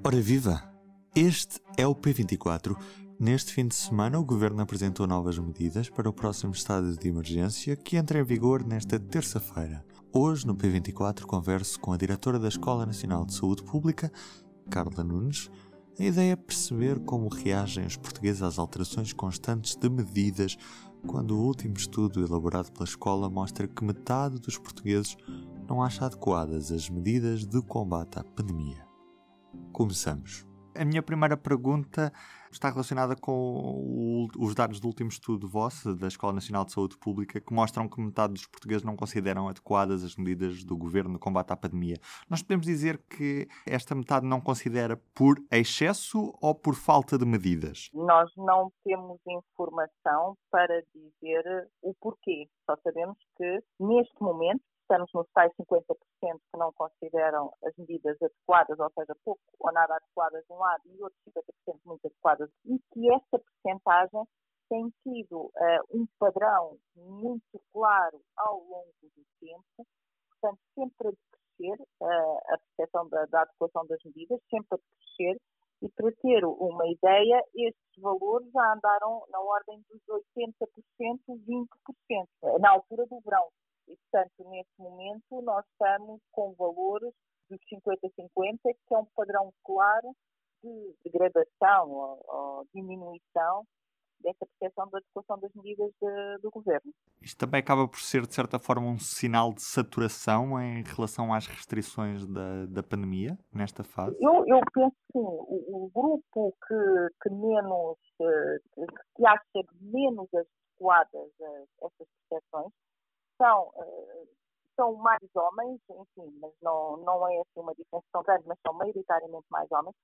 Ora viva! Este é o P24. Neste fim de semana, o Governo apresentou novas medidas para o próximo estado de emergência que entra em vigor nesta terça-feira. Hoje, no P24, converso com a diretora da Escola Nacional de Saúde Pública, Carla Nunes. A ideia é perceber como reagem os portugueses às alterações constantes de medidas, quando o último estudo elaborado pela escola mostra que metade dos portugueses não acha adequadas as medidas de combate à pandemia. Começamos. A minha primeira pergunta está relacionada com os dados do último estudo vosso, da Escola Nacional de Saúde Pública, que mostram que metade dos portugueses não consideram adequadas as medidas do governo no combate à pandemia. Nós podemos dizer que esta metade não considera por excesso ou por falta de medidas? Nós não temos informação para dizer o porquê. Só sabemos que, neste momento, estamos nos tais 50% que não consideram as medidas adequadas, ou seja, pouco ou nada adequadas de um lado e outros 50% muito adequadas, e que esta percentagem tem tido uh, um padrão muito claro ao longo do tempo, portanto, sempre a decrescer uh, a percepção da, da adequação das medidas, sempre a decrescer, e para ter uma ideia, estes valores já andaram na ordem dos 80%, 20%, na altura do verão. E, portanto, neste momento, nós estamos com valores dos 50-50, que é um padrão claro de degradação ou, ou diminuição dessa percepção da adequação das medidas de, do governo. Isto também acaba por ser, de certa forma, um sinal de saturação em relação às restrições da, da pandemia nesta fase? Eu, eu penso que sim. O, o grupo que, que menos, eh, que acha menos adequadas essas percepções são, uh, são mais homens, enfim, mas não, não é assim uma diferença tão grande, mas são maioritariamente mais homens,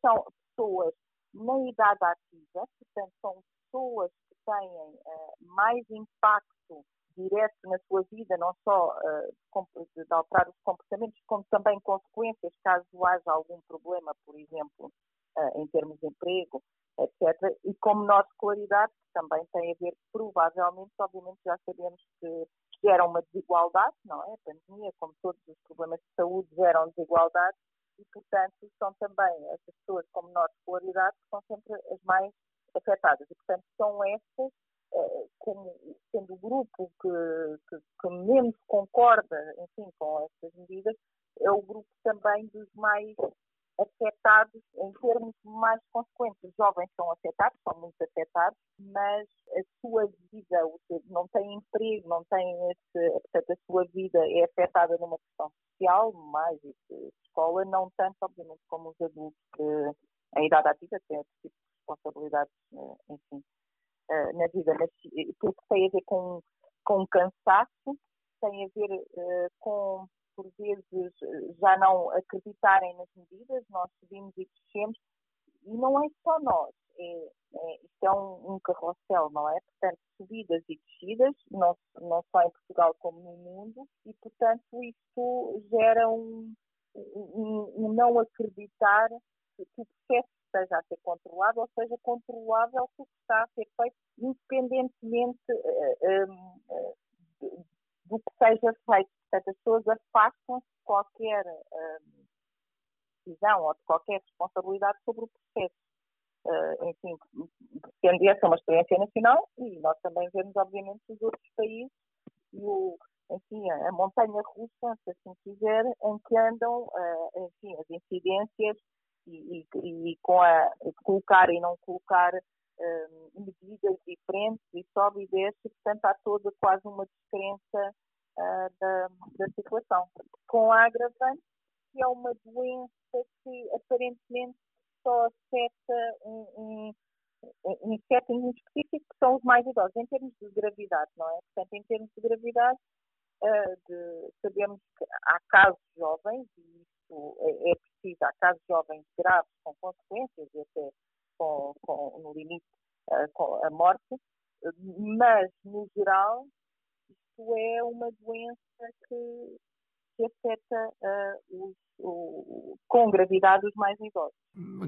são pessoas na idade ativa, portanto, são pessoas que têm uh, mais impacto direto na sua vida, não só uh, de, alterar os comportamentos, como também consequências caso haja algum problema, por exemplo, uh, em termos de emprego, etc. E como nossa escolaridade, que também tem a ver, provavelmente, obviamente já sabemos que gera uma desigualdade, não é? A pandemia, como todos os problemas de saúde, geram desigualdade e, portanto, são também as pessoas com menor escolaridade que são sempre as mais afetadas. E, portanto, são estas, eh, como sendo o grupo que, que, que menos concorda, enfim, com estas medidas, é o grupo também dos mais afetados em termos mais consequentes. Os jovens são afetados, são muito afetados, mas a sua vida, não tem emprego, não tem esse, portanto, a sua vida é afetada numa questão social, mais de escola, não tanto, obviamente, como os adultos que, em idade ativa têm outro tipo de responsabilidades, eh, enfim, eh, na vida, mas porque tem a ver com, com cansaço, tem a ver uh, com por vezes já não acreditarem nas medidas, nós subimos e descemos, e não é só nós, é, é, isto é um, um carrossel, não é? Portanto, subidas e descidas, não, não só em Portugal como no mundo, e portanto isto gera um, um, um não acreditar que o processo esteja a ser controlado ou seja controlável o que está a ser feito, independentemente uh, uh, do que seja feito. Portanto, as pessoas afastam-se de qualquer uh, decisão ou de qualquer responsabilidade sobre o processo. Uh, enfim, sendo essa uma experiência nacional e nós também vemos, obviamente, os outros países e o, enfim, a montanha russa, se assim quiser, em que andam, uh, enfim, as incidências e, e, e com a colocar e não colocar uh, medidas diferentes e sobe e desce, portanto há toda quase uma descrença uh, da, da situação. Com a agravante, que é uma doença que aparentemente só afeta um, um, um setting específico, que são os mais idosos, em termos de gravidade, não é? Portanto, em termos de gravidade, uh, de, sabemos que há casos jovens, e isso é, é preciso, há casos jovens graves com consequências, e até com, com, no limite uh, com a morte, mas, no geral, isto é uma doença que que afeta uh, os, o, com gravidade os mais idosos.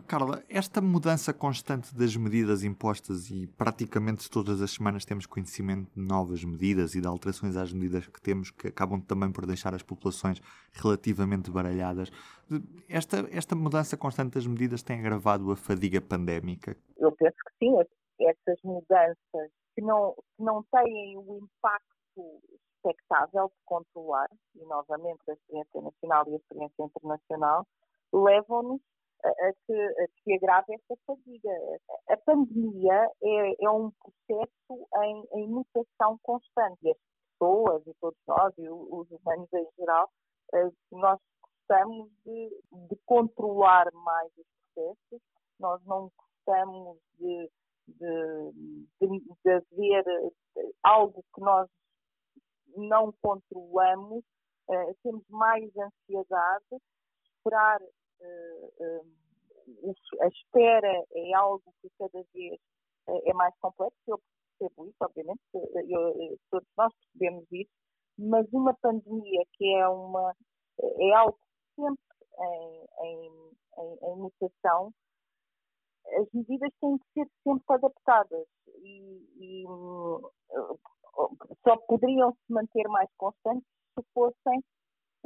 Carla, esta mudança constante das medidas impostas e praticamente todas as semanas temos conhecimento de novas medidas e de alterações às medidas que temos que acabam também por deixar as populações relativamente baralhadas. Esta, esta mudança constante das medidas tem agravado a fadiga pandémica? Eu penso que sim. Essas mudanças que não, que não têm o impacto expectável de controlar, e novamente a experiência nacional e a experiência internacional, levam-nos a, a, que, a que agrave esta fadiga. A pandemia é, é um processo em, em, mutação constante. E as pessoas e todos nós, e os humanos em geral, eh, nós gostamos de, de controlar mais os processos, nós não gostamos de, de, de, de haver algo que nós não controlamos, uh, temos mais ansiedade, esperar, uh, a espera é algo que cada vez é mais complexo, eu percebo isso, obviamente, eu, todos nós percebemos isso, mas uma pandemia que é uma é algo sempre em, em, em, em mutação, as medidas têm que ser sempre adaptadas e, e só poderiam se manter mais constantes se fossem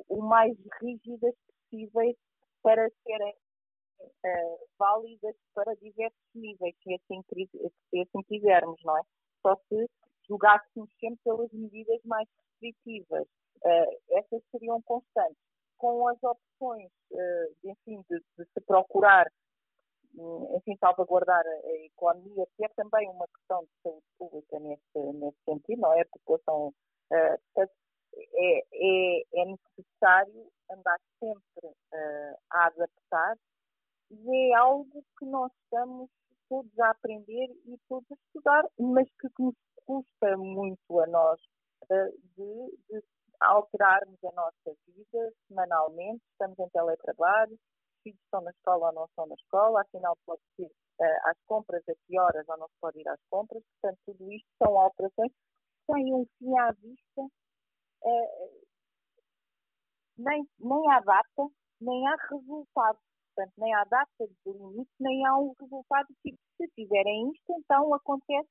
o mais rígidas possíveis para serem uh, válidas para diversos níveis, se assim, se assim quisermos, não é? Só se julgássemos sempre pelas medidas mais restritivas. Uh, essas seriam constantes. Com as opções, uh, enfim, de, de se procurar enfim, salvaguardar a economia, que é também uma questão de saúde pública nesse, nesse sentido, não é? A população, uh, é, é, é, necessário andar sempre uh, a adaptar e é algo que nós estamos todos a aprender e todos a estudar, mas que nos custa muito a nós uh, de, de alterarmos a nossa vida semanalmente, estamos em teletrabalho, filhos estão na escola ou não estão na escola, afinal pode ser uh, às compras, a que horas ou não se pode ir às compras, portanto tudo isto são alterações que um fim à vista, uh, nem, nem há data, nem há resultado, portanto nem há data de limite, nem há um resultado que se fizerem isto, então acontece,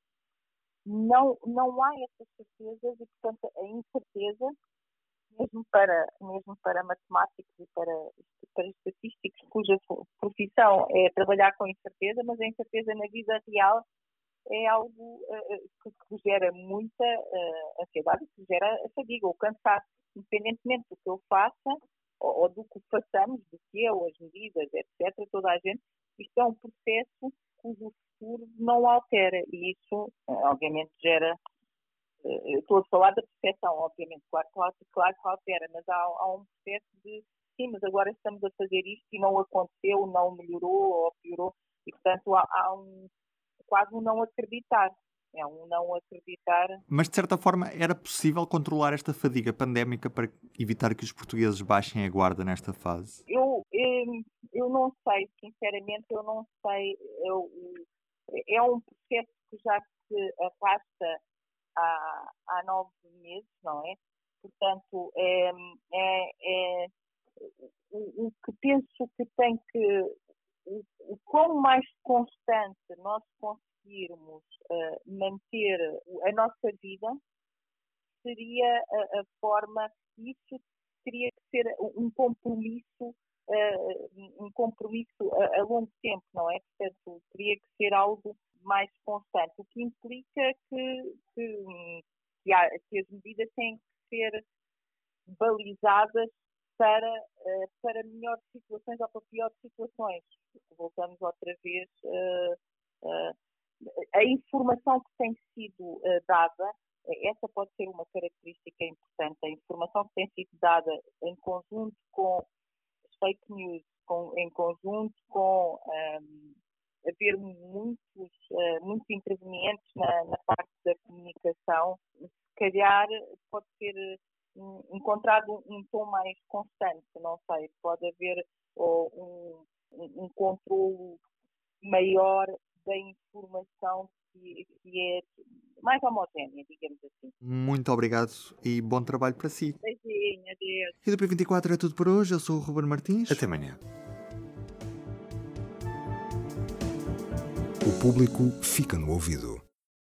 não, não há essas certezas e portanto a incerteza mesmo para, mesmo para matemáticos e para, para estatísticos cuja profissão é trabalhar com incerteza, mas a incerteza na vida real é algo uh, que, gera muita uh, ansiedade, que gera fadiga ou cansaço, independentemente do que eu faça ou, ou, do que façamos, do que eu, as medidas, etc., toda a gente, isto é um processo cujo futuro não altera e isso, obviamente, gera eu estou a falar da percepção, obviamente, claro, claro, claro que altera, mas há, há, um processo de sim, mas agora estamos a fazer isto e não aconteceu, não melhorou ou piorou, e portanto há, há um quase um não acreditar. É um não acreditar. Mas de certa forma era possível controlar esta fadiga pandémica para evitar que os portugueses baixem a guarda nesta fase? Eu, eu, não sei, sinceramente, eu não sei. Eu, é um processo que já se arrasta há, há nove meses, não é? Portanto, é, é, é o, o, que penso que tem que, o, o quão mais constante nós conseguirmos uh, manter a nossa vida, seria a, a, forma, isso teria que ser um compromisso, um compromisso a, a longo tempo, não é? Portanto, teria que ser algo mais constante, o que implica que, que, que, há, que as medidas têm que ser balizadas para, uh, para melhores situações ou para piores situações. Voltamos outra vez. Uh, a informação que tem sido dada, essa pode ser uma característica importante. A informação que tem sido dada em conjunto com fake news, com, em conjunto com um, haver muitos, uh, muitos intervenientes na, na, parte da comunicação, se calhar pode ser encontrado um, tom mais constante, não sei, pode haver um, um, um controle maior da informação que, que, é mais homogénea, digamos assim. Muito obrigado e bom trabalho para si. Beijinho. beijinho, adeus. E do P24 é tudo por hoje. Eu sou o Ruben Martins. Até amanhã. O público fica no ouvido.